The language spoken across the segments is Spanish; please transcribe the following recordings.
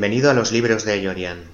Bienvenido a los libros de Yorian.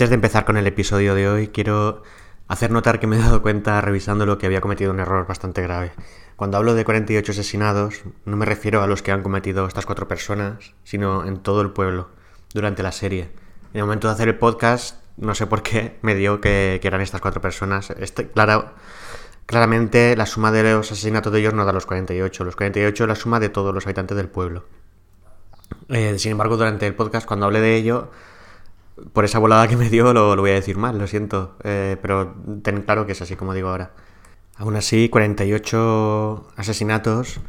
Antes de empezar con el episodio de hoy, quiero hacer notar que me he dado cuenta revisando lo que había cometido un error bastante grave. Cuando hablo de 48 asesinados, no me refiero a los que han cometido estas cuatro personas, sino en todo el pueblo, durante la serie. En el momento de hacer el podcast, no sé por qué me dio que, eran estas cuatro personas. Este, claro, claramente la suma de los asesinatos de ellos no da los 48. Los 48 es la suma de todos los habitantes del pueblo. Eh, sin embargo, durante el podcast, cuando hablé de ello, por esa volada que me dio lo, voy a decir mal, lo siento, eh, pero ten claro que es así como digo ahora. Aún así, 48 asesinatos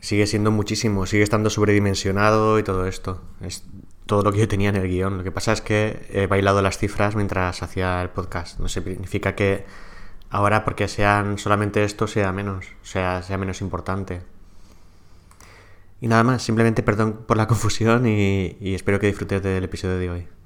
sigue siendo muchísimo, sigue estando sobredimensionado y todo esto. Es todo lo que yo tenía en el guion. Lo que pasa es que he bailado las cifras mientras hacía el podcast. No significa que ahora porque sean solamente esto sea menos, sea, sea menos importante. Y nada más, simplemente perdón por la confusión y espero que disfrutes del episodio de hoy.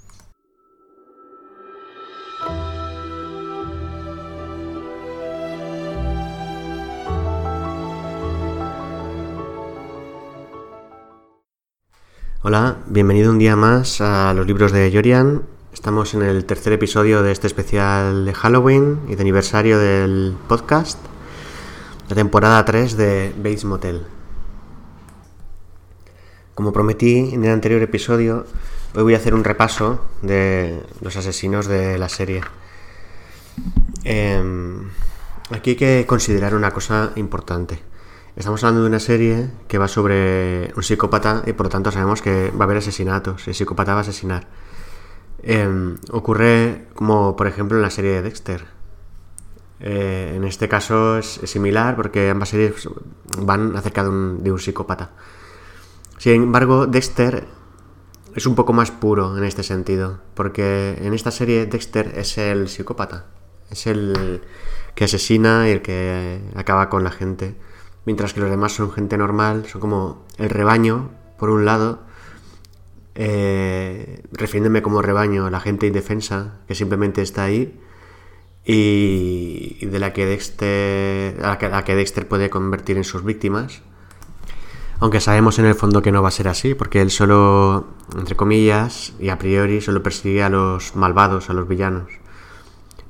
Hola, bienvenido un día más a los libros de Yorian. Estamos en el tercer episodio de este especial de Halloween y de aniversario del podcast, la temporada 3 de Bates Motel. Como prometí en el anterior episodio, hoy voy a hacer un repaso de los asesinos de la serie. Em, aquí hay que considerar una cosa importante. Estamos hablando de una serie que va sobre un psicópata y por lo tanto sabemos que va a haber asesinatos. El psicópata va a asesinar. Em, ocurre como por ejemplo en la serie de Dexter. Eh, en este caso es, similar porque ambas series van acerca de un, de un psicópata. Sin embargo, Dexter es un poco más puro en este sentido, porque en esta serie Dexter es el psicópata, es el que asesina y el que acaba con la gente mientras que los demás son gente normal, son como el rebaño, por un lado, eh, refiriéndome como rebaño a la gente indefensa que simplemente está ahí y, de la que Dexter, a la que, Dexter puede convertir en sus víctimas. Aunque sabemos en el fondo que no va a ser así, porque él solo, entre comillas, y a priori, solo persigue a los malvados, a los villanos.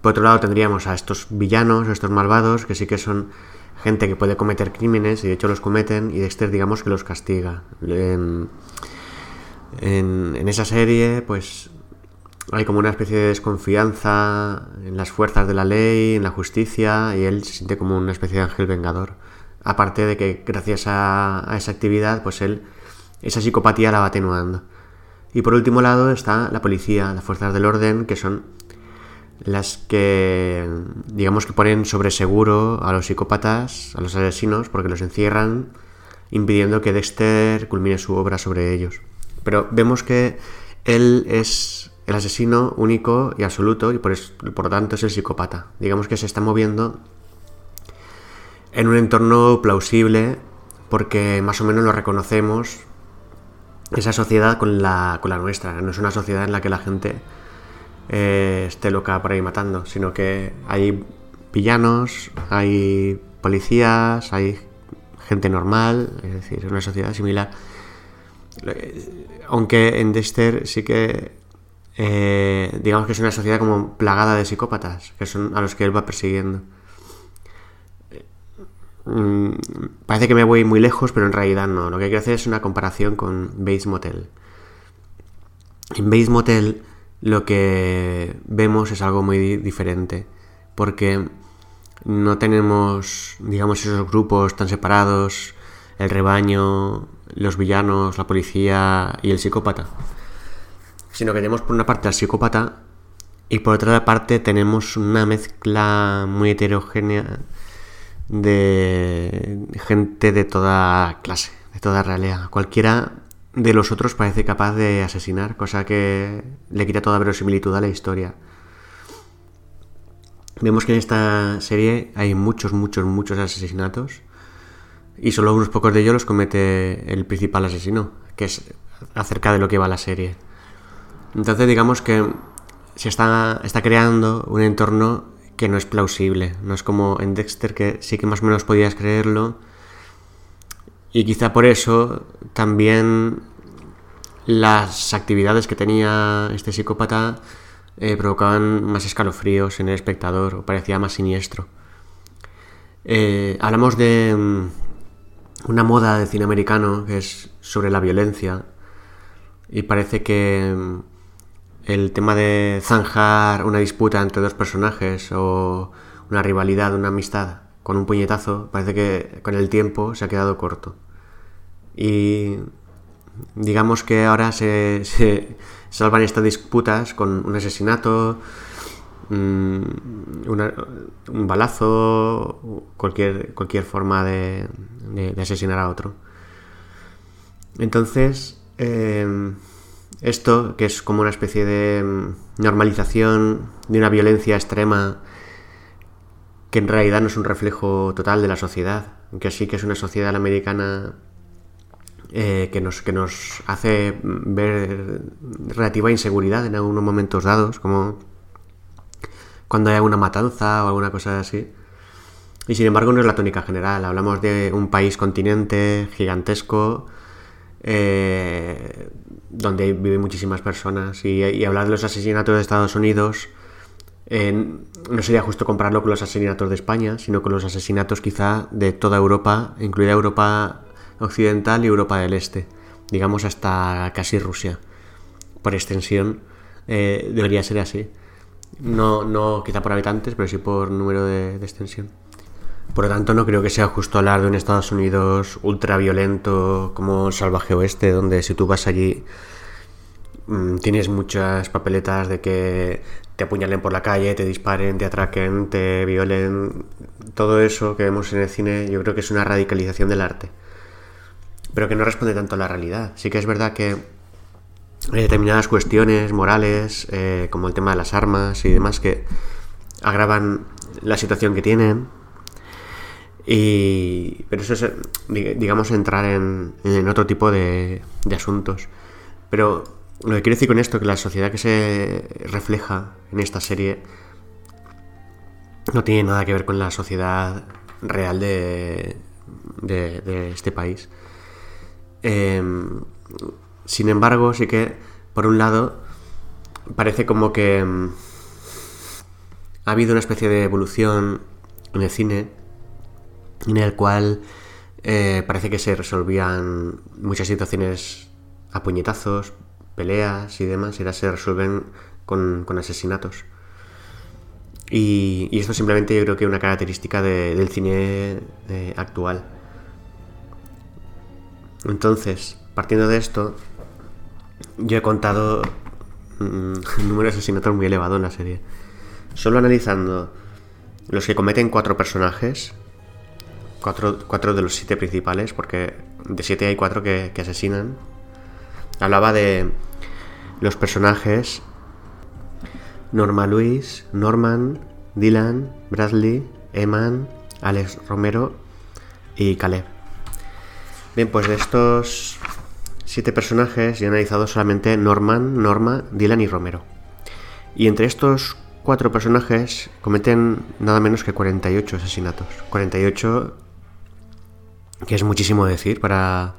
Por otro lado tendríamos a estos villanos, a estos malvados, que sí que son gente que puede cometer crímenes y de hecho los cometen y Dexter digamos que los castiga. En, esa serie, pues hay como una especie de desconfianza en las fuerzas de la ley, en la justicia, y él se siente como una especie de ángel vengador. Aparte de que gracias a, esa actividad, pues él esa psicopatía la va atenuando. Y por último lado está la policía, las fuerzas del orden, que son las que, digamos que ponen sobre seguro a los psicópatas, a los asesinos, porque los encierran, impidiendo que Dexter culmine su obra sobre ellos. Pero vemos que él es el asesino único y absoluto, y por, lo tanto es el psicópata. Digamos que se está moviendo en un entorno plausible, porque más o menos lo reconocemos, esa sociedad con la, con la nuestra. No es una sociedad en la que la gente eh, esté loca por ahí matando, sino que hay villanos, hay policías, hay gente normal, es decir, una sociedad similar. Aunque en Dexter sí que eh, digamos que es una sociedad como plagada de psicópatas, que son a los que él va persiguiendo. Mm, parece que me voy muy lejos, pero en realidad no. Lo que quiero hacer es una comparación con Bates Motel. En Bates Motel lo que vemos es algo muy diferente, porque no tenemos, digamos, esos grupos tan separados, el rebaño, los villanos, la policía y el psicópata sino que tenemos por una parte al psicópata y por otra parte tenemos una mezcla muy heterogénea de gente de toda clase, de toda realidad. Cualquiera de los otros parece capaz de asesinar, cosa que le quita toda verosimilitud a la historia. Vemos que en esta serie hay muchos, muchos, muchos asesinatos y solo unos pocos de ellos los comete el principal asesino, que es acerca de lo que va la serie. Entonces digamos que se está, está creando un entorno que no es plausible. No es como en Dexter que sí que más o menos podías creerlo. Y quizá por eso también las actividades que tenía este psicópata eh, provocaban más escalofríos en el espectador o parecía más siniestro. Eh, hablamos de mm, una moda de cine americano que es sobre la violencia y parece que mm, el tema de zanjar una disputa entre dos personajes o una rivalidad, una amistad con un puñetazo, parece que con el tiempo se ha quedado corto. Y digamos que ahora se, salvan estas disputas con un asesinato, mm, un balazo, cualquier, cualquier forma de, asesinar a otro. Entonces, eh, esto, que es como una especie de mm, normalización de una violencia extrema que en realidad no es un reflejo total de la sociedad, que sí que es una sociedad americana eh, que, nos, que nos hace ver relativa inseguridad en algunos momentos dados, como cuando hay alguna matanza o alguna cosa así. Y sin embargo no es la tónica general, hablamos de un país continente gigantesco, eh, donde viven muchísimas personas. Y, hablar de los asesinatos de Estados Unidos eh, no sería justo compararlo con los asesinatos de España, sino con los asesinatos quizá de toda Europa, incluida Europa Occidental y Europa del Este, digamos hasta casi Rusia. Por extensión, eh, debería ser así. No, no quizá por habitantes, pero sí por número de extensión. Por lo tanto, no creo que sea justo hablar de un Estados Unidos ultra violento como el salvaje oeste, donde si tú vas allí mm, tienes muchas papeletas de que te apuñalen por la calle, te disparen, te atraquen, te violen. Todo eso que vemos en el cine yo creo que es una radicalización del arte. Pero que no responde tanto a la realidad. Sí que es verdad que hay determinadas cuestiones morales, eh, como el tema de las armas y demás, que agravan la situación que tienen y, pero eso es, digamos, entrar en, otro tipo de, asuntos. Pero lo que quiero decir con esto, que la sociedad que se refleja en esta serie no tiene nada que ver con la sociedad real de, de, este país. Em, sin embargo, sí que, por un lado, parece como que em, ha habido una especie de evolución en el cine en el cual eh, parece que se resolvían muchas situaciones a puñetazos, peleas y demás, y se resuelven con, asesinatos. Y, esto simplemente yo creo que es una característica del cine eh, actual. Entonces, partiendo de esto, yo he contado un número de asesinatos muy elevado en la serie. Solo analizando los que cometen cuatro personajes, cuatro, de los siete principales, porque de siete hay cuatro que, asesinan. Hablaba de los personajes Norma Luis, Norman, Dylan, Bradley, Eman, Alex Romero y Caleb. Bien, pues de estos siete personajes he analizado solamente Norman, Norma, Dylan y Romero. Y entre estos cuatro personajes cometen nada menos que 48 asesinatos. 48, que es muchísimo decir para,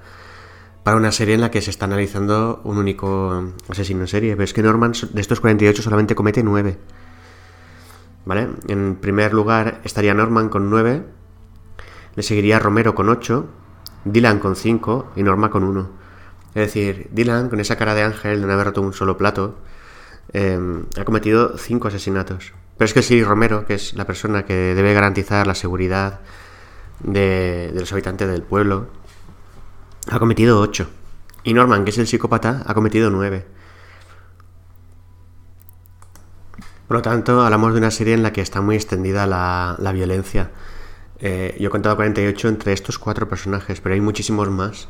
para una serie en la que se está analizando un único asesino en serie. Pero es que Norman de estos 48 solamente comete 9. ¿Vale? En primer lugar estaría Norman con 9. Le seguiría Romero con 8. Dylan con 5 y Norma con 1. Es decir, Dylan, con esa cara de ángel de no haber roto un solo plato, em, ha cometido cinco asesinatos. Pero es que sí, Romero, que es la persona que debe garantizar la seguridad de, los habitantes del pueblo, ha cometido ocho. Y Norman, que es el psicópata, ha cometido nueve. Por lo tanto, hablamos de una serie en la que está muy extendida la, violencia. Eh, yo he contado 48 entre estos cuatro personajes, pero hay muchísimos más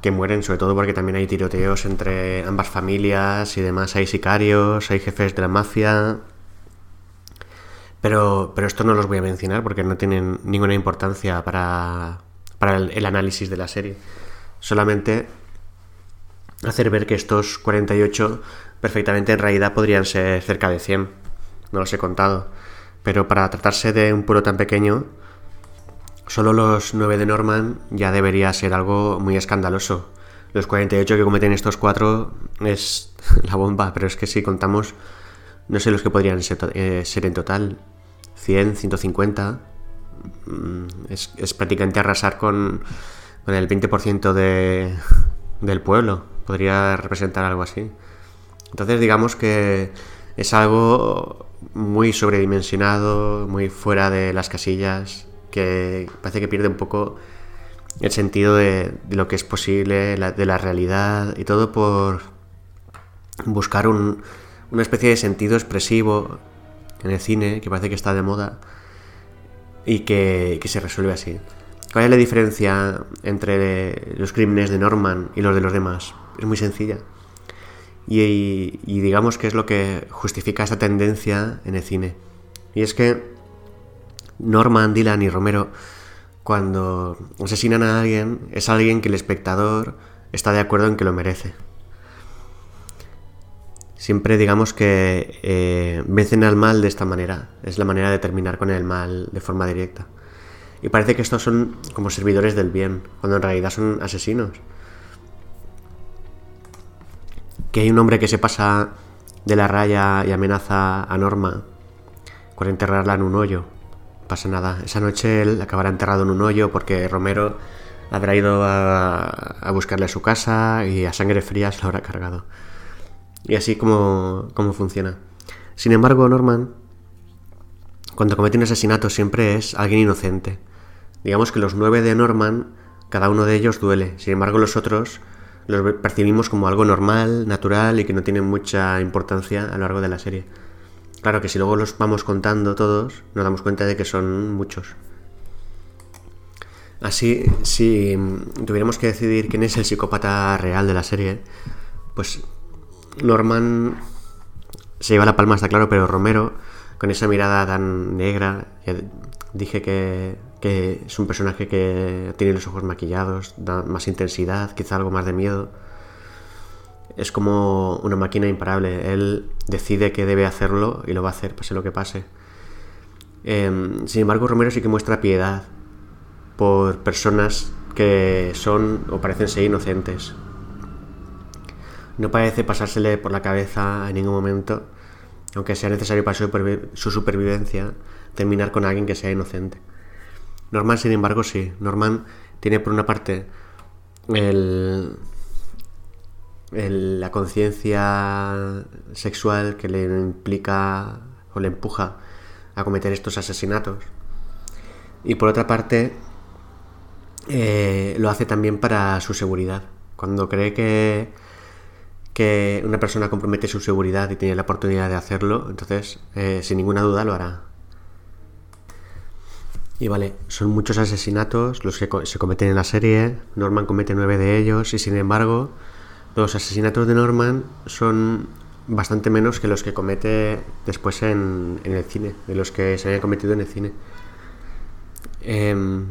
que mueren, sobre todo porque también hay tiroteos entre ambas familias y demás. Hay sicarios, hay jefes de la mafia. Pero, pero esto no los voy a mencionar porque no tienen ninguna importancia para, para el, análisis de la serie. Solamente hacer ver que estos 48 perfectamente en realidad podrían ser cerca de 100. No los he contado. Pero para tratarse de un pueblo tan pequeño, Solo los 9 de Norman ya debería ser algo muy escandaloso. Los 48 que cometen estos cuatro es la bomba, pero es que si contamos, no sé los que podrían ser, eh, en total, 100, 150, mm, es, es prácticamente arrasar con, con el 20% de, del pueblo, podría representar algo así. Entonces digamos que es algo muy sobredimensionado, muy fuera de las casillas, que parece que pierde un poco el sentido de, lo que es posible, de la realidad y todo por buscar una especie de sentido expresivo en el cine que parece que está de moda y que, se resuelve así. ¿Cuál es la diferencia entre los crímenes de Norman y los de los demás? Es muy sencilla. Y, y digamos que es lo que justifica esta tendencia en el cine. Y es que Norman, Dylan y Romero, cuando asesinan a alguien, es alguien que el espectador está de acuerdo en que lo merece. Siempre digamos que eh, vencen al mal de esta manera. Es la manera de terminar con el mal de forma directa. Y parece que estos son como servidores del bien, cuando en realidad son asesinos. Que hay un hombre que se pasa de la raya y amenaza a Norma con enterrarla en un hoyo pasa nada. Esa noche él acabará enterrado en un hoyo porque Romero habrá ido a, buscarle a su casa y a sangre fría se lo habrá cargado. Y así como, como funciona. Sin embargo, Norman, cuando comete un asesinato siempre es alguien inocente. Digamos que los nueve de Norman, cada uno de ellos duele. Sin embargo, los otros los percibimos como algo normal, natural y que no tienen mucha importancia a lo largo de la serie. Claro que si luego los vamos contando todos, nos damos cuenta de que son muchos. Así, si tuviéramos que decidir quién es el psicópata real de la serie, pues Norman se lleva la palma, está claro, pero Romero, con esa mirada tan negra, dije que, que es un personaje que tiene los ojos maquillados, da más intensidad, quizá algo más de miedo es como una máquina imparable. Él decide que debe hacerlo y lo va a hacer, pase lo que pase. Em, sin embargo, Romero sí que muestra piedad por personas que son o parecen ser inocentes. No parece pasársele por la cabeza en ningún momento, aunque sea necesario para su supervivencia, terminar con alguien que sea inocente. Norman, sin embargo, sí. Norman tiene por una parte el, la conciencia sexual que le implica o le empuja a cometer estos asesinatos. Y por otra parte, eh, lo hace también para su seguridad. Cuando cree que, que una persona compromete su seguridad y tiene la oportunidad de hacerlo, entonces eh, sin ninguna duda lo hará. Y vale, son muchos asesinatos los que se cometen en la serie. Norman comete nueve de ellos y sin embargo los asesinatos de Norman son bastante menos que los que comete después en, el cine, de los que se habían cometido en el cine. Em,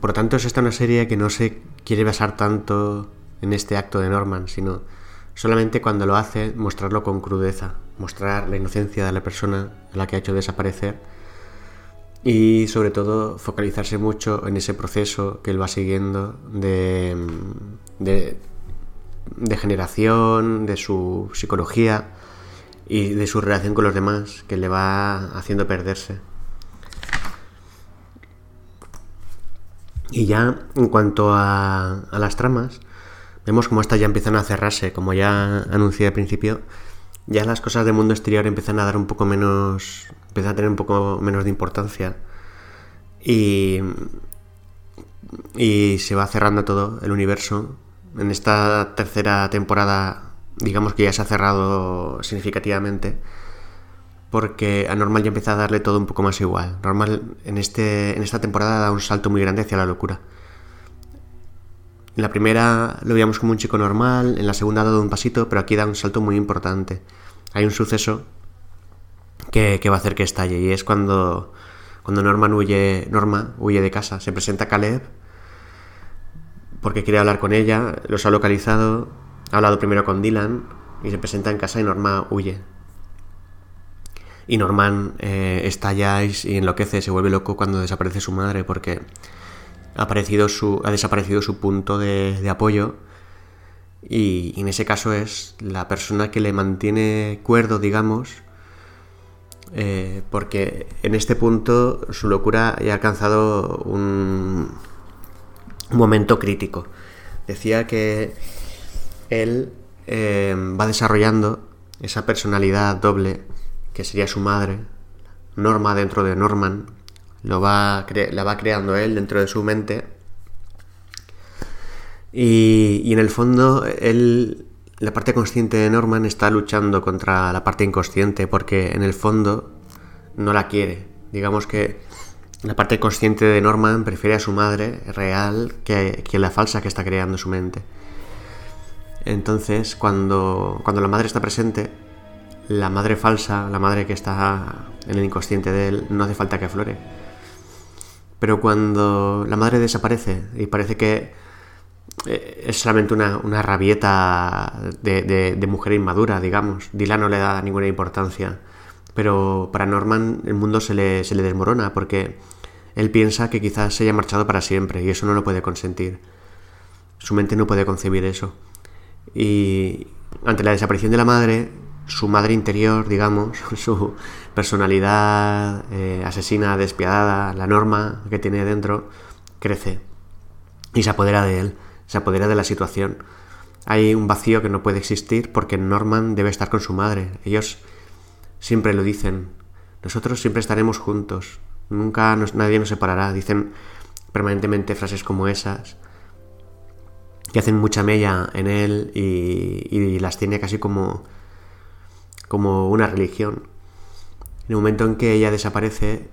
por lo tanto, es esta una serie que no se quiere basar tanto en este acto de Norman, sino solamente cuando lo hace mostrarlo con crudeza, mostrar la inocencia de la persona a la que ha hecho desaparecer y sobre todo focalizarse mucho en ese proceso que él va siguiendo de, de de generación, de su psicología y de su relación con los demás que le va haciendo perderse. Y ya en cuanto a, las tramas, vemos como estas ya empiezan a cerrarse, como ya anuncié al principio, ya las cosas del mundo exterior empiezan a dar un poco menos, empiezan a tener un poco menos de importancia. Y, y se va cerrando todo el universo en esta tercera temporada, digamos que ya se ha cerrado significativamente, porque a Normal ya empieza a darle todo un poco más igual. Normal en, este, en esta temporada da un salto muy grande hacia la locura. En la primera lo veíamos como un chico normal, en la segunda ha dado un pasito, pero aquí da un salto muy importante. Hay un suceso que, va a hacer que estalle y es cuando, cuando Norman huye, Norma huye de casa. Se presenta Caleb porque quiere hablar con ella, los ha localizado, ha hablado primero con Dylan y se presenta en casa y Norma huye. Y Norman eh, estalla y enloquece, se vuelve loco cuando desaparece su madre porque ha, aparecido su, ha desaparecido su punto de, apoyo y, en ese caso es la persona que le mantiene cuerdo, digamos, eh, porque en este punto su locura ya ha alcanzado un momento crítico. Decía que él eh, va desarrollando esa personalidad doble que sería su madre, Norma dentro de Norman, lo va la va creando él dentro de su mente. Y, y en el fondo, él, la parte consciente de Norman está luchando contra la parte inconsciente porque en el fondo no la quiere. Digamos que la parte consciente de Norman prefiere a su madre real que, la falsa que está creando su mente. Entonces, cuando, cuando la madre está presente, la madre falsa, la madre que está en el inconsciente de él, no hace falta que aflore. Pero cuando la madre desaparece y parece que eh, es solamente una, rabieta de, de, mujer inmadura, digamos, Dylan no le da ninguna importancia pero para Norman el mundo se le, se le desmorona porque él piensa que quizás se haya marchado para siempre y eso no lo puede consentir. Su mente no puede concebir eso. Y ante la desaparición de la madre, su madre interior, digamos, su personalidad eh, asesina, despiadada, la norma que tiene dentro, crece y se apodera de él, se apodera de la situación. Hay un vacío que no puede existir porque Norman debe estar con su madre. Ellos siempre lo dicen. Nosotros siempre estaremos juntos. Nunca nadie nos separará. Dicen permanentemente frases como esas que hacen mucha mella en él y, las tiene casi como, como una religión. En el momento en que ella desaparece,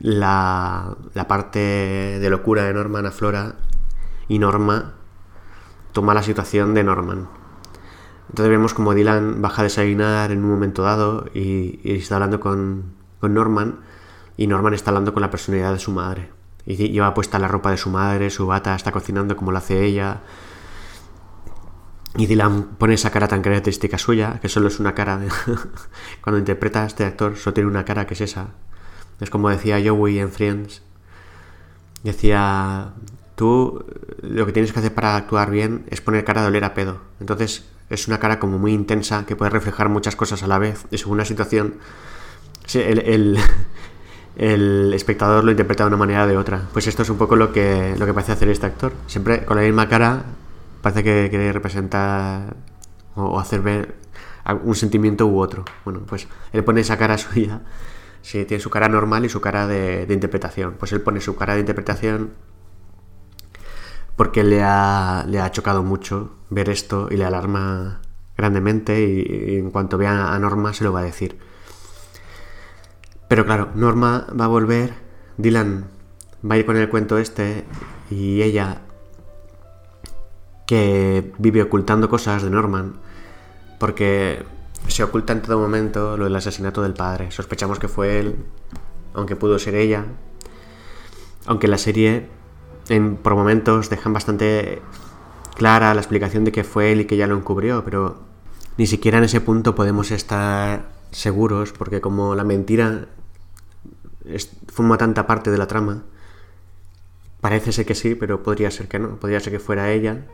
la, la parte de locura de Norman aflora y Norma toma la situación de Norman. Entonces vemos como Dylan baja a desayunar en un momento dado y, está hablando con, Norman y Norman está hablando con la personalidad de su madre. Y lleva puesta la ropa de su madre, su bata, está cocinando como lo hace ella. Y Dylan pone esa cara tan característica suya, que solo es una cara de... Cuando interpreta a este actor, solo tiene una cara que es esa. Es como decía Joey en Friends. Decía, tú lo que tienes que hacer para actuar bien es poner cara de oler a pedo. Entonces es una cara como muy intensa que puede reflejar muchas cosas a la vez y según la situación el, el, espectador lo interpreta de una manera o de otra. Pues esto es un poco lo que, lo que parece hacer este actor. Siempre con la misma cara parece que quiere representar o hacer ver un sentimiento u otro. Bueno, pues él pone esa cara suya, sí, tiene su cara normal y su cara de, interpretación. Pues él pone su cara de interpretación porque le ha, le ha chocado mucho ver esto y le alarma grandemente y, en cuanto vea a Norma se lo va a decir. Pero claro, Norma va a volver, Dylan va a ir con el cuento este y ella que vive ocultando cosas de Norman porque se oculta en todo momento lo del asesinato del padre. Sospechamos que fue él, aunque pudo ser ella. Aunque la serie en, por momentos dejan bastante clara la explicación de que fue él y que ella lo encubrió, pero ni siquiera en ese punto podemos estar seguros, porque como la mentira forma tanta parte de la trama, parece ser que sí, pero podría ser que no, podría ser que fuera ella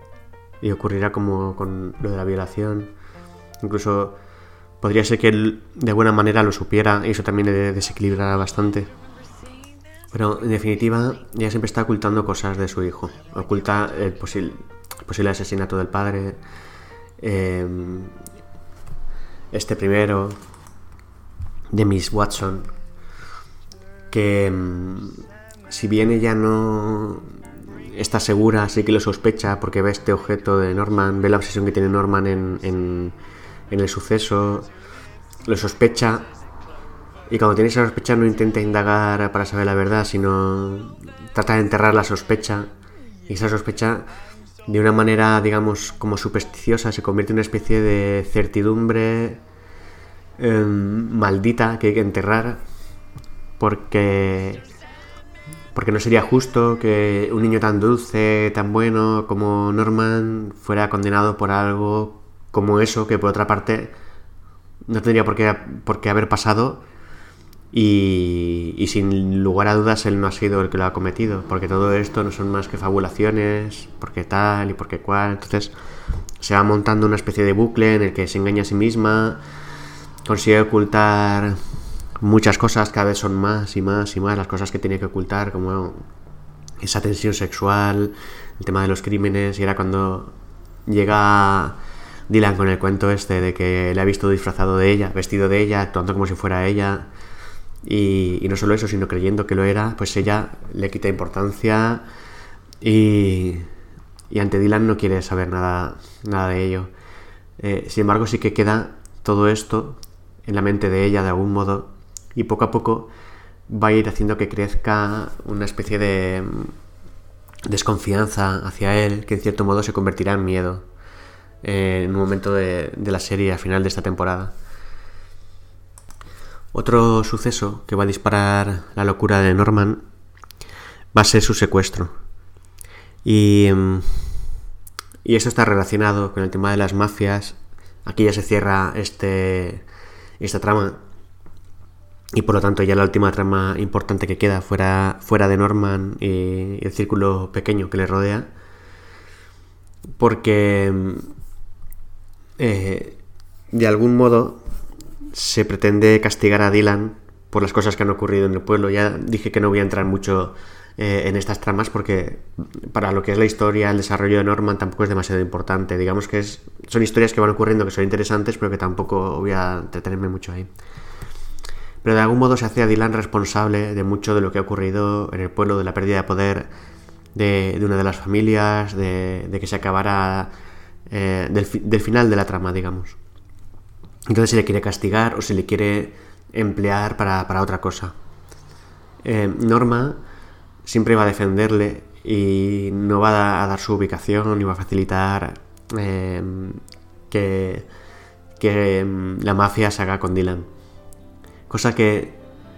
y ocurrirá como con lo de la violación Incluso podría ser que él de buena manera lo supiera y eso también le desequilibrará bastante. Pero en definitiva, ella siempre está ocultando cosas de su hijo. Oculta el posible, posible asesinato del padre, em, este primero, de Miss Watson, que em, si bien ella no está segura, sí que lo sospecha porque ve este objeto de Norman, ve la obsesión que tiene Norman en en el suceso, lo sospecha y cuando tiene esa sospecha no intenta indagar para saber la verdad, sino trata de enterrar la sospecha. Y esa sospecha de una manera, digamos, como supersticiosa se convierte en una especie de certidumbre em, maldita que hay que enterrar porque porque no sería justo que un niño tan dulce, tan bueno como Norman fuera condenado por algo como eso, que por otra parte no tendría por qué, por qué haber pasado y, y, sin lugar a dudas él no ha sido el que lo ha cometido, porque todo esto no son más que fabulaciones, porque tal y porque cual, entonces se va montando una especie de bucle en el que se engaña a sí misma, consigue ocultar muchas cosas, cada vez son más y más y más las cosas que tiene que ocultar, como esa tensión sexual, el tema de los crímenes, y era cuando llega Dylan con el cuento este de que le ha visto disfrazado de ella, vestido de ella, actuando como si fuera ella. Y, no solo eso, sino creyendo que lo era, pues ella le quita importancia y, y ante Dylan no quiere saber nada, nada de ello. Eh, sin embargo, sí que queda todo esto en la mente de ella de algún modo y poco a poco va a ir haciendo que crezca una especie de mm, desconfianza hacia él que en cierto modo se convertirá en miedo. Eh, en un momento de, la serie a final de esta temporada. Otro suceso que va a disparar la locura de Norman va a ser su secuestro. Y, mm, y esto está relacionado con el tema de las mafias. Aquí ya se cierra este, esta trama. Y por lo tanto ya la última trama importante que queda fuera, fuera de Norman y el círculo pequeño que le rodea. Porque mm, eh, de algún modo se pretende castigar a Dylan por las cosas que han ocurrido en el pueblo. Ya dije que no voy a entrar mucho eh, en estas tramas porque para lo que es la historia, el desarrollo de Norman tampoco es demasiado importante. Digamos que es, son historias que van ocurriendo que son interesantes, pero que tampoco voy a entretenerme mucho ahí. Pero de algún modo se hace a Dylan responsable de mucho de lo que ha ocurrido en el pueblo, de la pérdida de poder de, una de las familias, de que se acabara eh, del, final de la trama, digamos. Entonces se le quiere castigar o se le quiere emplear para, otra cosa. Eh, Norma siempre va a defenderle y no va a dar su ubicación ni va a facilitar eh, que, que mm, la mafia se haga con Dylan. Cosa que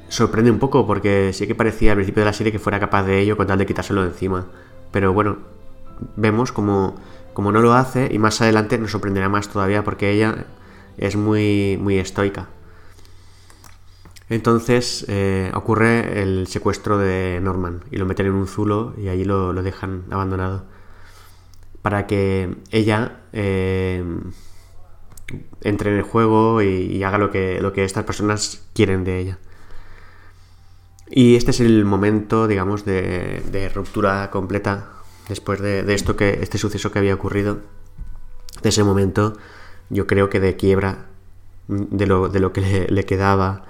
sorprende un poco porque sí que parecía al principio de la serie que fuera capaz de ello con tal de quitárselo de encima. Pero bueno, vemos como como no lo hace, y más adelante nos sorprenderá más todavía porque ella es muy, muy estoica. Entonces eh, ocurre el secuestro de Norman y lo meten en un zulo y allí lo, dejan abandonado. Para que ella eh, entre en el juego y, haga lo que, lo que estas personas quieren de ella. Y este es el momento, digamos, de, de ruptura completa después de, esto que este suceso que había ocurrido de ese momento yo creo que de quiebra de lo, de lo que le, quedaba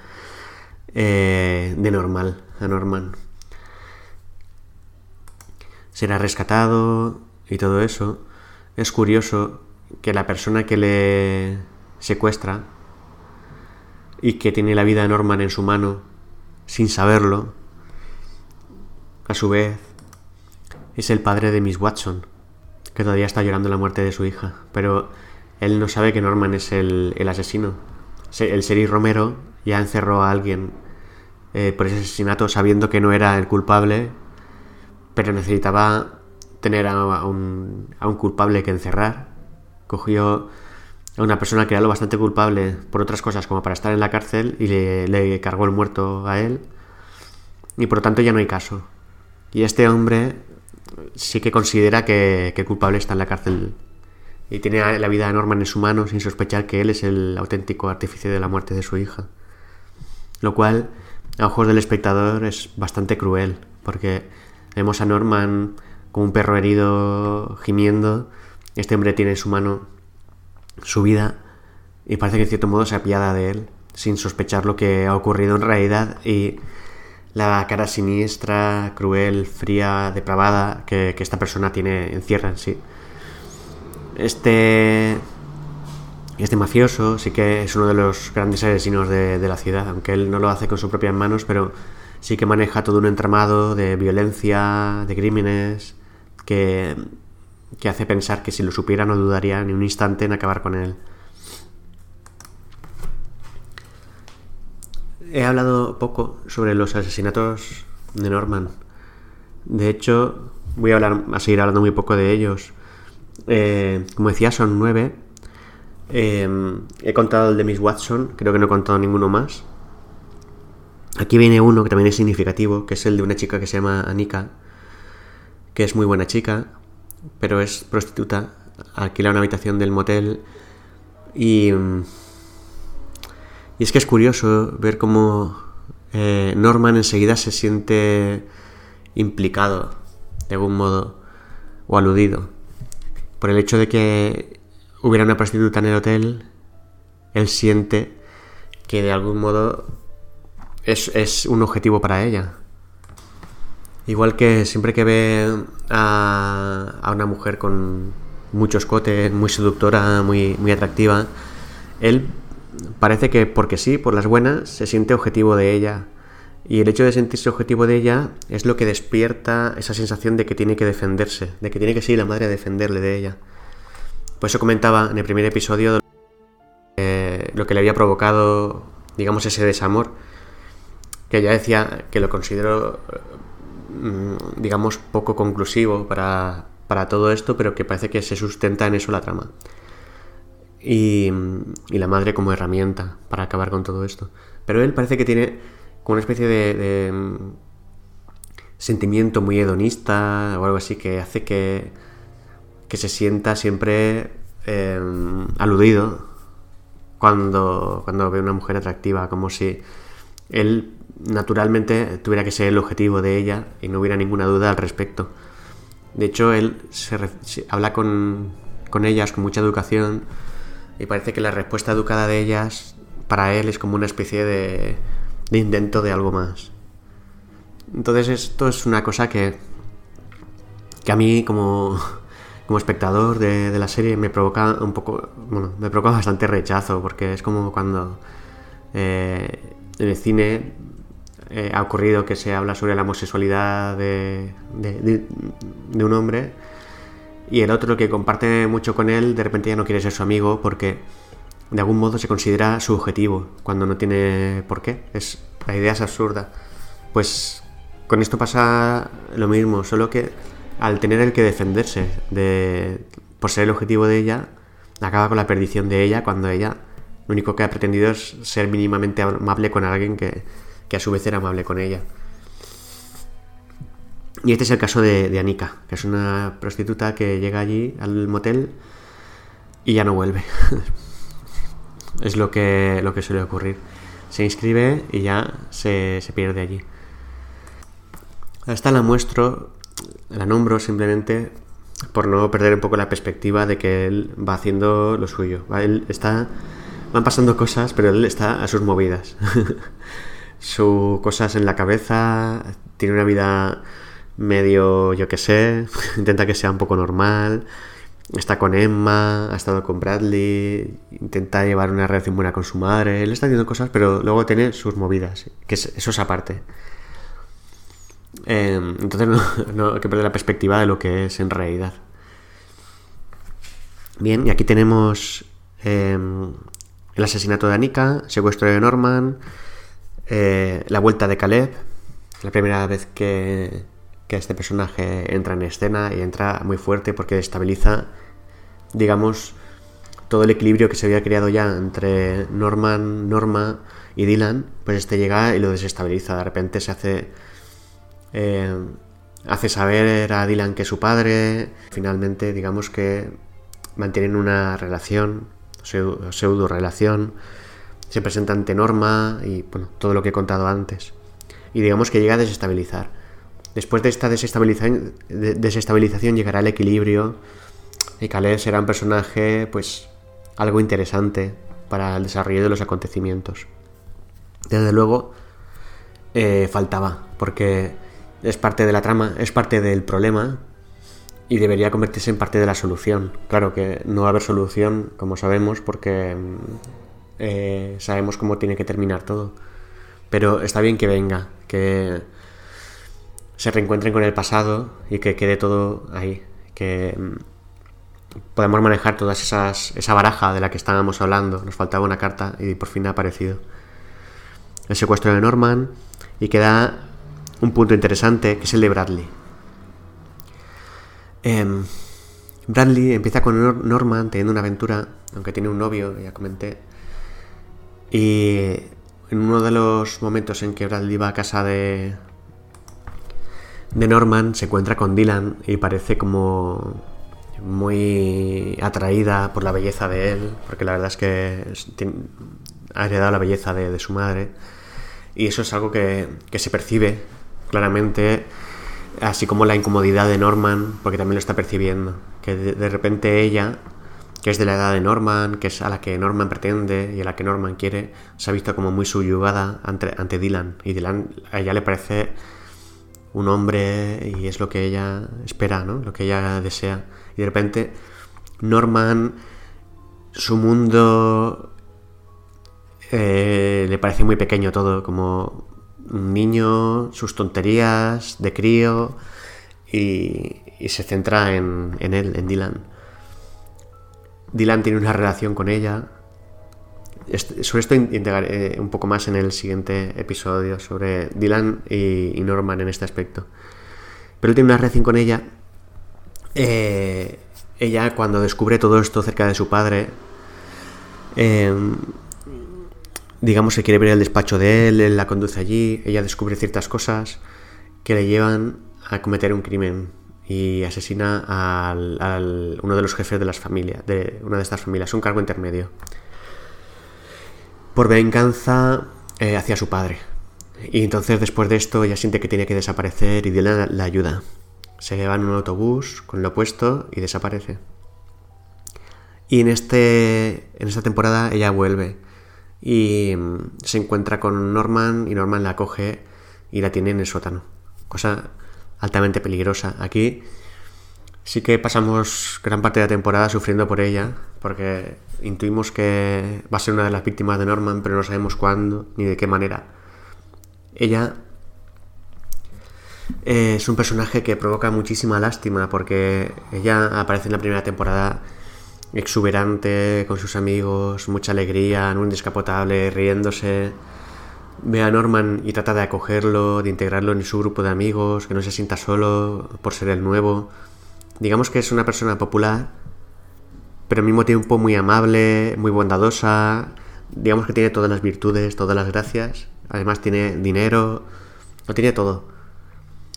eh, de normal a Norman. Será rescatado y todo eso. Es curioso que la persona que le secuestra y que tiene la vida de Norman en su mano sin saberlo, a su vez, es el padre de Miss Watson, que todavía está llorando la muerte de su hija, pero él no sabe que Norman es el, asesino. El Seri Romero ya encerró a alguien eh, por ese asesinato sabiendo que no era el culpable, pero necesitaba tener a un, culpable que encerrar. Cogió a una persona que era lo bastante culpable por otras cosas, como para estar en la cárcel, y le, cargó el muerto a él. Y por lo tanto ya no hay caso. Y este hombre sí que considera que, que el culpable está en la cárcel y tiene la vida de Norman en su mano sin sospechar que él es el auténtico artífice de la muerte de su hija. Lo cual, a ojos del espectador, es bastante cruel, porque vemos a Norman como un perro herido gimiendo, este hombre tiene en su mano su vida y parece que en cierto modo se apiada de él, sin sospechar lo que ha ocurrido en realidad y la cara siniestra, cruel, fría, depravada que, que esta persona tiene encierra en sí. Este, este mafioso sí que es uno de los grandes asesinos de, la ciudad, aunque él no lo hace con sus propias manos, pero sí que maneja todo un entramado de violencia, de crímenes, que, que hace pensar que si lo supiera no dudaría ni un instante en acabar con él. He hablado poco sobre los asesinatos de Norman. De hecho, voy a, hablar, a seguir hablando muy poco de ellos. Eh, como decía, son nueve. Em, he contado el de Miss Watson, creo que no he contado ninguno más. Aquí viene uno que también es significativo, que es el de una chica que se llama Anika, que es muy buena chica, pero es prostituta, alquila una habitación del motel y... Y es que es curioso ver cómo eh, Norman enseguida se siente implicado, de algún modo, o aludido por el hecho de que hubiera una prostituta en el hotel, él siente que de algún modo es, un objetivo para ella. Igual que siempre que ve a, una mujer con mucho escote, muy seductora, muy, muy atractiva, él parece que porque sí, por las buenas, se siente objetivo de ella. Y el hecho de sentirse objetivo de ella es lo que despierta esa sensación de que tiene que defenderse, de que tiene que ser la madre a defenderle de ella. Por eso comentaba en el primer episodio eh, lo que le había provocado, digamos, ese desamor, que ella decía que lo considero, mm, digamos, poco conclusivo para, para todo esto, pero que parece que se sustenta en eso la trama. Y, y la madre como herramienta para acabar con todo esto. Pero él parece que tiene como una especie de, mm, sentimiento muy hedonista o algo así que hace que, que se sienta siempre em, aludido cuando, cuando ve una mujer atractiva, como si él naturalmente tuviera que ser el objetivo de ella y no hubiera ninguna duda al respecto. De hecho, él habla con, con ellas con mucha educación y parece que la respuesta educada de ellas para él es como una especie de de intento de algo más. Entonces esto es una cosa que, que a mí como, como espectador de, la serie me provoca un poco, bueno, me provoca bastante rechazo, porque es como cuando eh, en el cine eh, ha ocurrido que se habla sobre la homosexualidad de, de, de, un hombre y el otro que comparte mucho con él de repente ya no quiere ser su amigo porque de algún modo se considera su objetivo, cuando no tiene por qué. Es, la idea es absurda. Pues con esto pasa lo mismo, solo que al tener el que defenderse de, por ser el objetivo de ella, acaba con la perdición de ella cuando ella lo único que ha pretendido es ser mínimamente amable con alguien que, que a su vez era amable con ella. Y este es el caso de, de Anika, que es una prostituta que llega allí al motel y ya no vuelve. Es lo que, lo que suele ocurrir. Se inscribe y ya se, pierde allí. Esta la muestro, la nombro simplemente por no perder un poco la perspectiva de que él va haciendo lo suyo. Él está, van pasando cosas, pero él está a sus movidas. sus cosas en la cabeza, tiene una vida medio, yo que sé, intenta que sea un poco normal, está con Emma, ha estado con Bradley, intenta llevar una relación buena con su madre, él está haciendo cosas, pero luego tiene sus movidas, que eso es aparte. Em, entonces no, hay que perder la perspectiva de lo que es en realidad. Bien, y aquí tenemos em, el asesinato de Anika, secuestro de Norman, eh, la vuelta de Caleb, la primera vez que, que este personaje entra en escena y entra muy fuerte porque estabiliza, digamos, todo el equilibrio que se había creado ya entre Norman, Norma y Dylan, pues este llega y lo desestabiliza. De repente se hace. Eh, hace saber a Dylan que es su padre. Finalmente, digamos que mantienen una relación, pseudo relación. Se presenta ante Norma y bueno, todo lo que he contado antes. Y digamos que llega a desestabilizar. Después de esta desestabilización, desestabilización llegará el equilibrio y Caleb será un personaje pues algo interesante para el desarrollo de los acontecimientos. Desde luego eh, faltaba, porque es parte de la trama, es parte del problema y debería convertirse en parte de la solución. Claro que no va a haber solución, como sabemos, porque eh, sabemos cómo tiene que terminar todo. Pero está bien que venga, que se reencuentren con el pasado y que quede todo ahí, que mm, podemos manejar esas esa baraja de la que estábamos hablando. Nos faltaba una carta y por fin ha aparecido. El secuestro de Norman y queda un punto interesante que es el de Bradley. Em, Bradley empieza con Norman teniendo una aventura, aunque tiene un novio, ya comenté. Y en uno de los momentos en que Bradley va a casa de, de Norman se encuentra con Dylan y parece como muy atraída por la belleza de él, porque la verdad es que ha heredado la belleza de, su madre. Y eso es algo que, se percibe claramente, así como la incomodidad de Norman, porque también lo está percibiendo. Que de, repente ella, que es de la edad de Norman, que es a la que Norman pretende y a la que Norman quiere, se ha visto como muy subyugada ante, ante Dylan. Y Dylan a ella le parece un hombre y es lo que ella espera, ¿no? Lo que ella desea. Y de repente Norman, su mundo eh, le parece muy pequeño todo, como un niño, sus tonterías de crío y, se centra en, en él, en Dylan. Dylan tiene una relación con ella, sobre esto integraré un poco más en el siguiente episodio sobre Dylan y, Norman en este aspecto. Pero él tiene una relación con ella. Eh, ella, cuando descubre todo esto cerca de su padre, em, digamos que quiere ver el despacho de él, él la conduce allí, ella descubre ciertas cosas que le llevan a cometer un crimen y asesina a uno de los jefes de las familias, de una de estas familias, un cargo intermedio por venganza eh, hacia su padre. Y entonces después de esto ella siente que tiene que desaparecer y Dylan la ayuda. Se lleva en un autobús con lo opuesto y desaparece. Y en, este, en esta temporada ella vuelve y mm, se encuentra con Norman y Norman la coge y la tiene en el sótano. Cosa altamente peligrosa. Aquí sí que pasamos gran parte de la temporada sufriendo por ella, porque intuimos que va a ser una de las víctimas de Norman, pero no sabemos cuándo ni de qué manera. Ella eh, es un personaje que provoca muchísima lástima, porque ella aparece en la primera temporada exuberante, con sus amigos, mucha alegría, en un descapotable, riéndose. Ve a Norman y trata de acogerlo, de integrarlo en su grupo de amigos, que no se sienta solo por ser el nuevo digamos que es una persona popular, pero al mismo tiempo muy amable, muy bondadosa, digamos que tiene todas las virtudes, todas las gracias, además tiene dinero, lo tiene todo.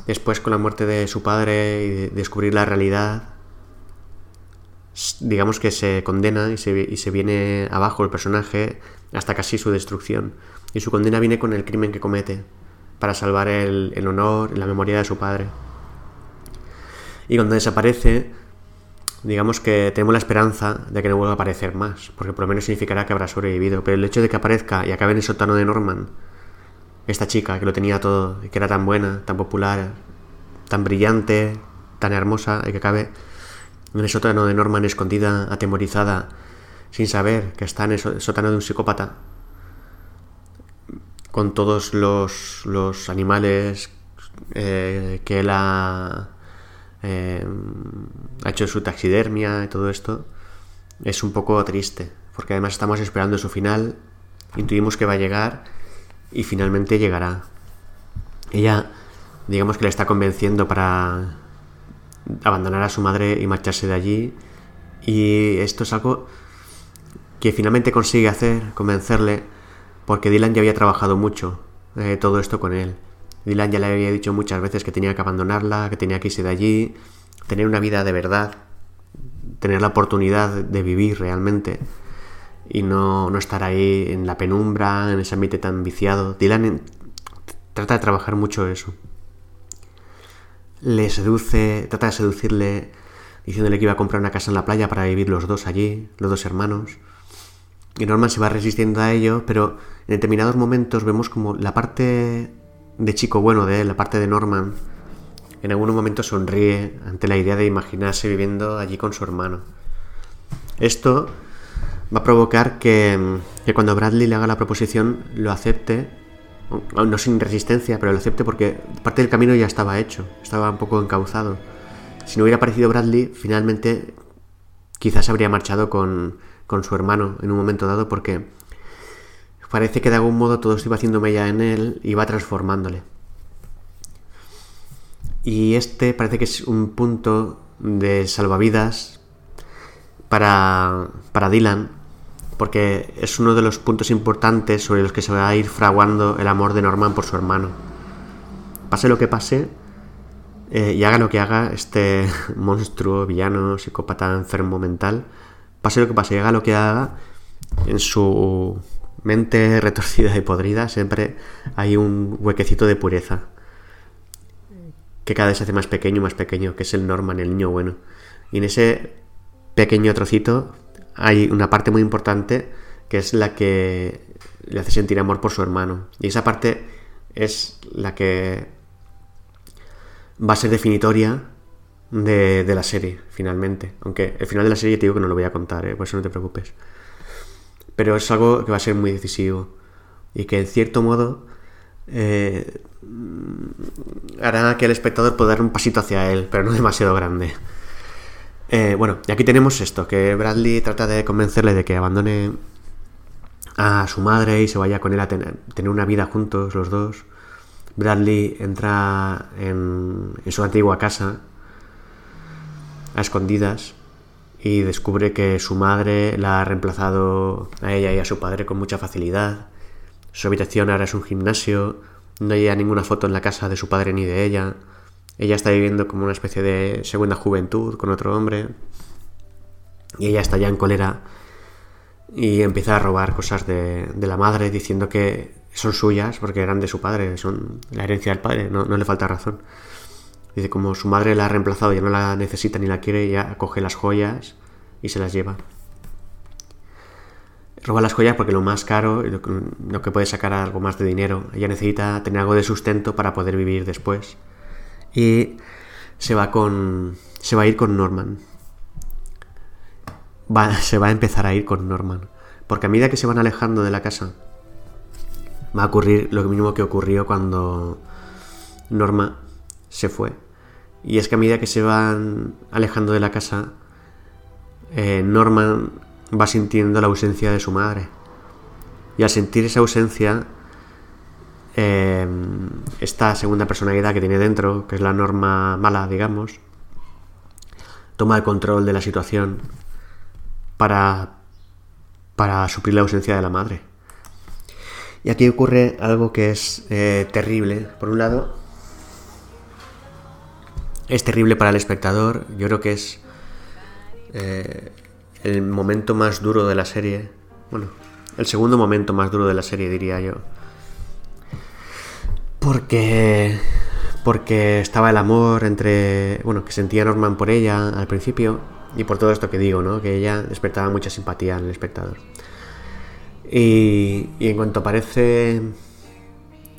Después con la muerte de su padre y descubrir la realidad, digamos que se condena y se, y se viene abajo el personaje hasta casi su destrucción. Y su condena viene con el crimen que comete, para salvar el, el honor y la memoria de su padre. Y cuando desaparece, digamos que tenemos la esperanza de que no vuelva a aparecer más, porque por lo menos significará que habrá sobrevivido. Pero el hecho de que aparezca y acabe en el sótano de Norman, esta chica que lo tenía todo, que era tan buena, tan popular, tan brillante, tan hermosa, y que acabe en el sótano de Norman escondida, atemorizada, sin saber que está en el sótano de un psicópata, con todos los, los animales eh, que él ha eh, ha hecho su taxidermia y todo esto, es un poco triste, porque además estamos esperando su final, intuimos que va a llegar y finalmente llegará. Ella, digamos que le está convenciendo para abandonar a su madre y marcharse de allí, y esto es algo que finalmente consigue hacer, convencerle, porque Dylan ya había trabajado mucho eh, todo esto con él. Dylan ya le había dicho muchas veces que tenía que abandonarla, que tenía que irse de allí, tener una vida de verdad, tener la oportunidad de vivir realmente y no, no estar ahí en la penumbra, en ese ambiente tan viciado. Dylan trata de trabajar mucho eso. Le seduce, trata de seducirle diciéndole que iba a comprar una casa en la playa para vivir los dos allí, los dos hermanos. Y Norman se va resistiendo a ello, pero en determinados momentos vemos como la parte de chico bueno de la parte de Norman, en algún momento sonríe ante la idea de imaginarse viviendo allí con su hermano. Esto va a provocar que, cuando Bradley le haga la proposición lo acepte, no sin resistencia, pero lo acepte porque parte del camino ya estaba hecho, estaba un poco encauzado. Si no hubiera aparecido Bradley, finalmente quizás habría marchado con, con su hermano en un momento dado porque parece que de algún modo todo se iba haciendo mella en él y va transformándole. Y este parece que es un punto de salvavidas para, para Dylan, porque es uno de los puntos importantes sobre los que se va a ir fraguando el amor de Norman por su hermano. Pase lo que pase, eh, y haga lo que haga este monstruo, villano, psicópata, enfermo mental, pase lo que pase y haga lo que haga, en su mente retorcida y podrida, siempre hay un huequecito de pureza que cada vez se hace más pequeño, más pequeño, que es el Norman, el niño bueno. Y en ese pequeño trocito hay una parte muy importante que es la que le hace sentir amor por su hermano. Y esa parte es la que va a ser definitoria de, la serie, finalmente. Aunque el final de la serie te digo que no lo voy a contar, ¿eh? por eso no te preocupes pero es algo que va a ser muy decisivo y que en cierto modo eh, hará que el espectador pueda dar un pasito hacia él, pero no demasiado grande. Eh, bueno, y aquí tenemos esto, que Bradley trata de convencerle de que abandone a su madre y se vaya con él a tener, una vida juntos los dos. Bradley entra en su antigua casa a escondidas y descubre que su madre la ha reemplazado a ella y a su padre con mucha facilidad. Su habitación ahora es un gimnasio, no hay ninguna foto en la casa de su padre ni de ella. Ella está viviendo como una especie de segunda juventud con otro hombre. Y ella está ya en cólera y empieza a robar cosas de, la madre diciendo que son suyas porque eran de su padre, son la herencia del padre, no le falta razón. Dice, como su madre la ha reemplazado, ya no la necesita ni la quiere, ya coge las joyas y se las lleva. Roba las joyas porque lo más caro, lo que puede sacar algo más de dinero. Ella necesita tener algo de sustento para poder vivir después. Y se va con. Se va a ir con Norman. Va, se va a empezar a ir con Norman. Porque a medida que se van alejando de la casa, va a ocurrir lo mismo que ocurrió cuando Norma se fue. Y es que a medida que se van alejando de la casa, eh, Norman va sintiendo la ausencia de su madre. Y al sentir esa ausencia, eh, esta segunda personalidad que tiene dentro, que es la norma mala, digamos, toma el control de la situación para, para suplir la ausencia de la madre. Y aquí ocurre algo que es eh, terrible. Por un lado, es terrible para el espectador. Yo creo que es eh, el momento más duro de la serie. Bueno, el segundo momento más duro de la serie, diría yo. Porque. Porque estaba el amor entre. Bueno, que sentía Norman por ella al principio. y por todo esto que digo, ¿no? Que ella despertaba mucha simpatía en el espectador. Y, en cuanto aparece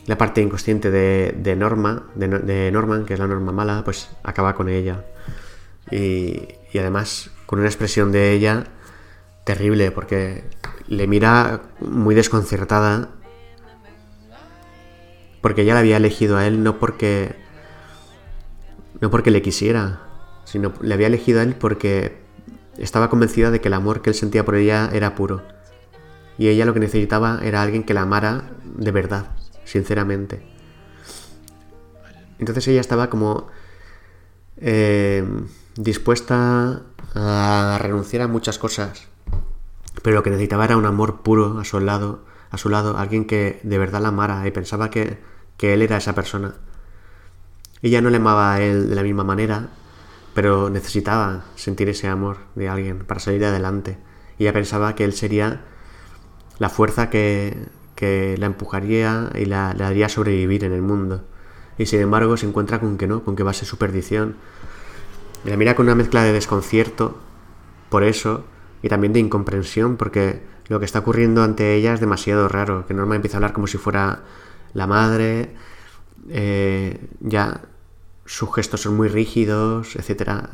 la parte inconsciente de, Norma, de, Norman, que es la Norma mala, pues acaba con ella. Y, y además con una expresión de ella terrible, porque le mira muy desconcertada, porque ella la había elegido a él no porque no porque le quisiera, sino le había elegido a él porque estaba convencida de que el amor que él sentía por ella era puro. Y ella lo que necesitaba era alguien que la amara de verdad, sinceramente. Entonces ella estaba como eh, dispuesta a renunciar a muchas cosas, pero lo que necesitaba era un amor puro a su lado, a su lado, alguien que de verdad la amara y pensaba que, que él era esa persona. Ella no le amaba a él de la misma manera, pero necesitaba sentir ese amor de alguien para salir adelante. Y ella pensaba que él sería la fuerza que, que la empujaría y la, haría sobrevivir en el mundo. Y sin embargo se encuentra con que no, con que va a ser su perdición. Y la mira con una mezcla de desconcierto, por eso, y también de incomprensión, porque lo que está ocurriendo ante ella es demasiado raro, que Norma empieza a hablar como si fuera la madre, eh, ya sus gestos son muy rígidos, etc.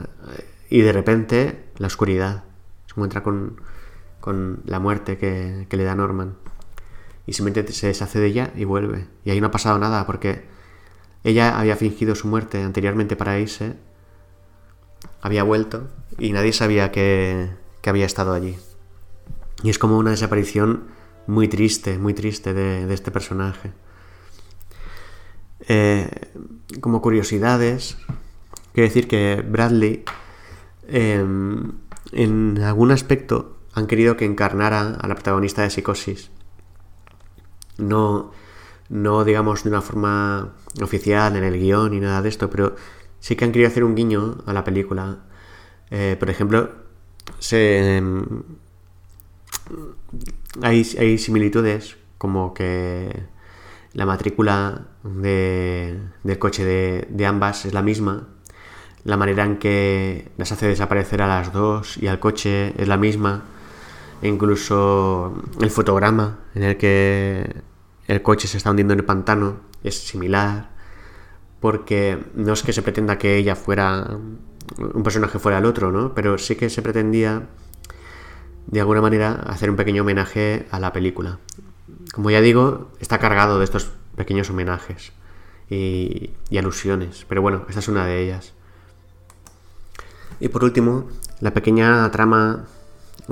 Y de repente la oscuridad. Se encuentra con, la muerte que, le da Norman. Y simplemente se deshace de ella y vuelve. Y ahí no ha pasado nada porque ella había fingido su muerte anteriormente para irse. Había vuelto y nadie sabía que, había estado allí. Y es como una desaparición muy triste, muy triste de este personaje. Eh, como curiosidades, quiero decir que Bradley em, en algún aspecto han querido que encarnara a la protagonista de Psicosis. No, no digamos de una forma oficial en el guion ni nada de esto, pero sí que han querido hacer un guiño a la película. Eh, por ejemplo, em, hay, hay similitudes como que la matrícula del coche de, ambas es la misma. La manera en que las hace desaparecer a las dos y al coche es la misma. E incluso el fotograma en el que el coche se está hundiendo en el pantano es similar. Porque no es que se pretenda que ella fuera un personaje fuera el otro, ¿no? Pero sí que se pretendía de alguna manera hacer un pequeño homenaje a la película como ya digo, está cargado de estos pequeños homenajes y, alusiones. Pero bueno, esta es una de ellas. Y por último, la pequeña trama,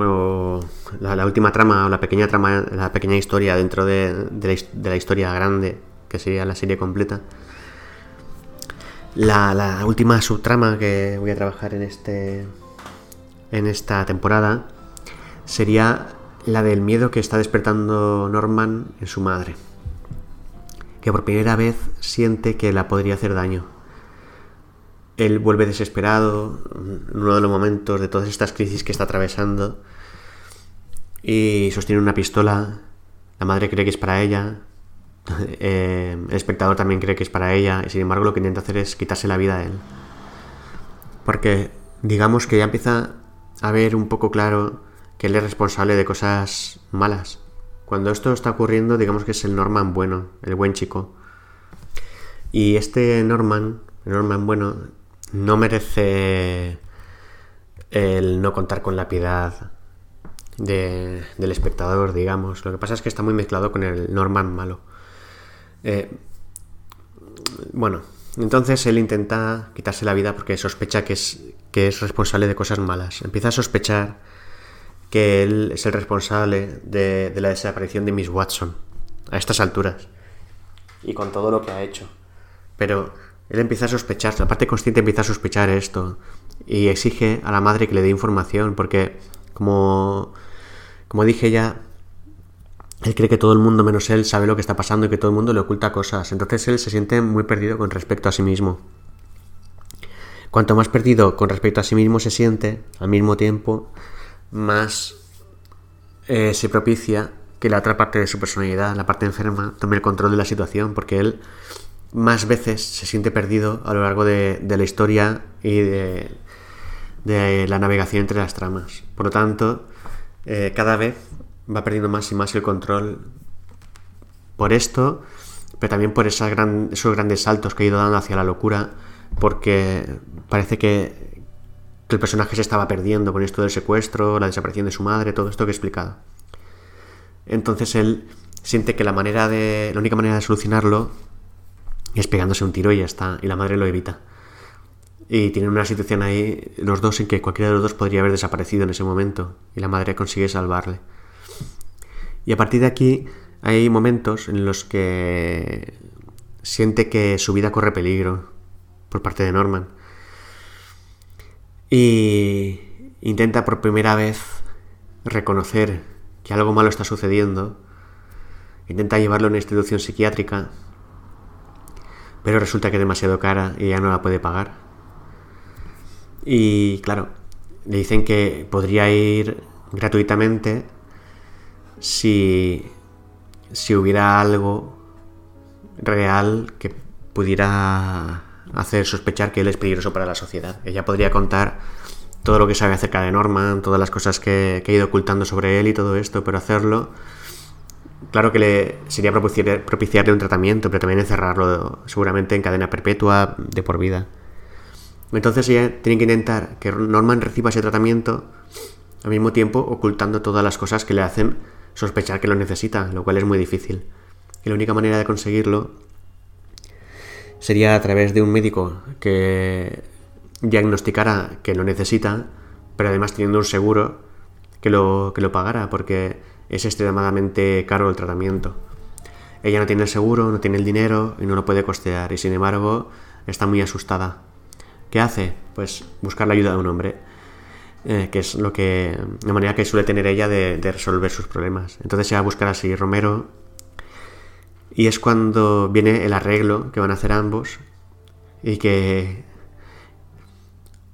o la, última trama, o la pequeña trama, la pequeña historia dentro de, la, historia grande, que sería la serie completa. La, la, última subtrama que voy a trabajar en este. en esta temporada sería la del miedo que está despertando Norman en su madre, que por primera vez siente que la podría hacer daño. Él vuelve desesperado en uno de los momentos de todas estas crisis que está atravesando y sostiene una pistola. La madre cree que es para ella, eh, el espectador también cree que es para ella y sin embargo lo que intenta hacer es quitarse la vida a él. Porque digamos que ya empieza a ver un poco claro que él es responsable de cosas malas. Cuando esto está ocurriendo, digamos que es el Norman bueno, el buen chico. Y este Norman, el Norman bueno, no merece el no contar con la piedad del espectador, digamos. Lo que pasa es que está muy mezclado con el Norman malo. Eh, bueno, entonces él intenta quitarse la vida porque sospecha que es, que es responsable de cosas malas. Empieza a sospechar que él es el responsable de, la desaparición de Miss Watson a estas alturas y con todo lo que ha hecho. Pero él empieza a sospechar, la parte consciente empieza a sospechar esto y exige a la madre que le dé información porque, como, como dije ya, él cree que todo el mundo menos él sabe lo que está pasando y que todo el mundo le oculta cosas. Entonces él se siente muy perdido con respecto a sí mismo. Cuanto más perdido con respecto a sí mismo se siente, al mismo tiempo, más eh, se propicia que la otra parte de su personalidad, la parte enferma, tome el control de la situación, porque él más veces se siente perdido a lo largo de, la historia y de, la navegación entre las tramas. Por lo tanto, eh, cada vez va perdiendo más y más el control por esto, pero también por esos grandes saltos que ha ido dando hacia la locura, porque parece que, el personaje se estaba perdiendo con esto del secuestro, la desaparición de su madre, todo esto que he explicado. Entonces él siente que la manera de. la única manera de solucionarlo es pegándose un tiro y ya está. Y la madre lo evita. Y tienen una situación ahí, los dos, en que cualquiera de los dos podría haber desaparecido en ese momento. Y la madre consigue salvarle. Y a partir de aquí hay momentos en los que siente que su vida corre peligro por parte de Norman. Y intenta por primera vez reconocer que algo malo está sucediendo. Intenta llevarlo a una institución psiquiátrica pero resulta que es demasiado cara y ella no la puede pagar. Y claro, le dicen que podría ir gratuitamente si, si hubiera algo real que pudiera hacer sospechar que él es peligroso para la sociedad. Ella podría contar todo lo que sabe acerca de Norman, todas las cosas que, que ha ido ocultando sobre él y todo esto, pero hacerlo claro que le sería propiciarle un tratamiento, pero también encerrarlo seguramente en cadena perpetua de por vida. Entonces ella tiene que intentar que Norman reciba ese tratamiento al mismo tiempo ocultando todas las cosas que le hacen sospechar que lo necesita, lo cual es muy difícil. Y la única manera de conseguirlo sería a través de un médico que diagnosticara que lo necesita, pero además teniendo un seguro que lo, que lo pagara, porque es extremadamente caro el tratamiento. Ella no tiene el seguro, no tiene el dinero y no lo puede costear y sin embargo está muy asustada. ¿Qué hace? Pues buscar la ayuda de un hombre, eh, que es lo que la manera que suele tener ella de, resolver sus problemas. Entonces se va a buscar así Romero y es cuando viene el arreglo que van a hacer ambos y que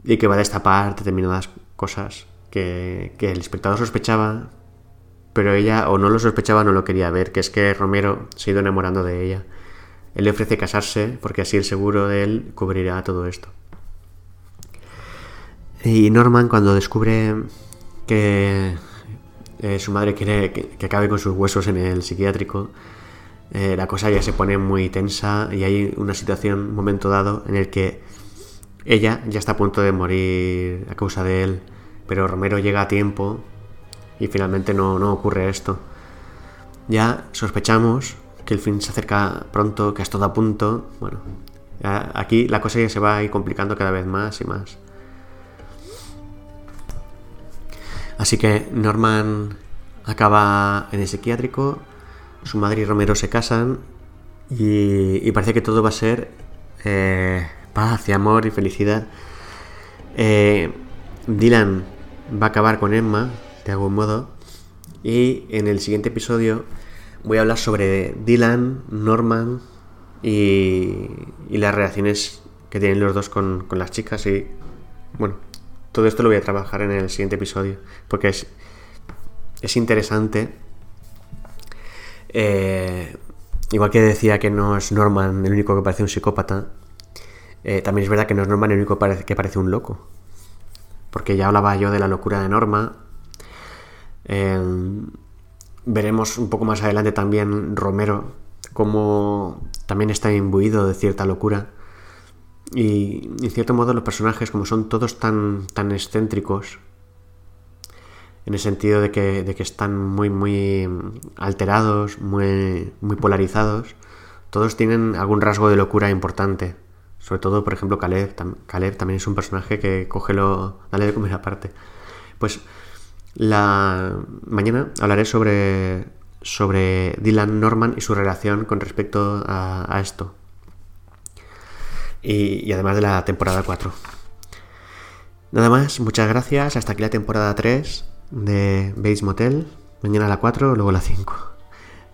y que va a destapar determinadas cosas que, que el espectador sospechaba pero ella o no lo sospechaba o no lo quería ver, que es que Romero se ha ido enamorando de ella. Él le ofrece casarse porque así el seguro de él cubrirá todo esto. Y Norman cuando descubre que eh, su madre quiere que, acabe con sus huesos en el psiquiátrico, eh, la cosa ya se pone muy tensa y hay una situación, un momento dado, en el que ella ya está a punto de morir a causa de él, pero Romero llega a tiempo y finalmente no, ocurre esto. Ya sospechamos que el fin se acerca pronto, que es todo a punto. Bueno, aquí la cosa ya se va a ir complicando cada vez más y más. Así que Norman acaba en el psiquiátrico, su madre y Romero se casan y, parece que todo va a ser eh, paz y amor y felicidad. Eh, Dylan va a acabar con Emma, de algún modo. Y en el siguiente episodio voy a hablar sobre Dylan, Norman y, las reacciones que tienen los dos con, las chicas. Y bueno, todo esto lo voy a trabajar en el siguiente episodio porque es, es interesante. Eh, igual que decía que no es Norman el único que parece un psicópata, eh, también es verdad que no es Norman el único que parece un loco. Porque ya hablaba yo de la locura de Norma, Em, veremos un poco más adelante también Romero, como también está imbuido de cierta locura. Y en cierto modo los personajes, como son todos tan, tan excéntricos, en el sentido de que, de que están muy, muy alterados, muy, muy polarizados, todos tienen algún rasgo de locura importante. Sobre todo, por ejemplo, Caleb. Caleb también es un personaje que coge lo... dale de comer aparte. Pues la mañana hablaré sobre, sobre Dylan Norman y su relación con respecto a, esto. Y, además de la temporada 4. Nada más, muchas gracias. Hasta aquí la temporada 3 de Base Motel. Mañana la 4, luego la 5.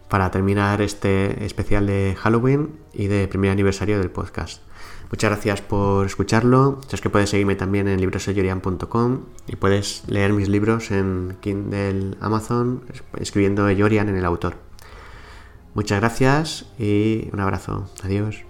Para terminar este especial de Halloween y de primer aniversario del podcast. Muchas gracias por escucharlo. Sabes que puedes seguirme también en libroseyorian.com y puedes leer mis libros en Kindle Amazon escribiendo Yorian en el autor. Muchas gracias y un abrazo. Adiós.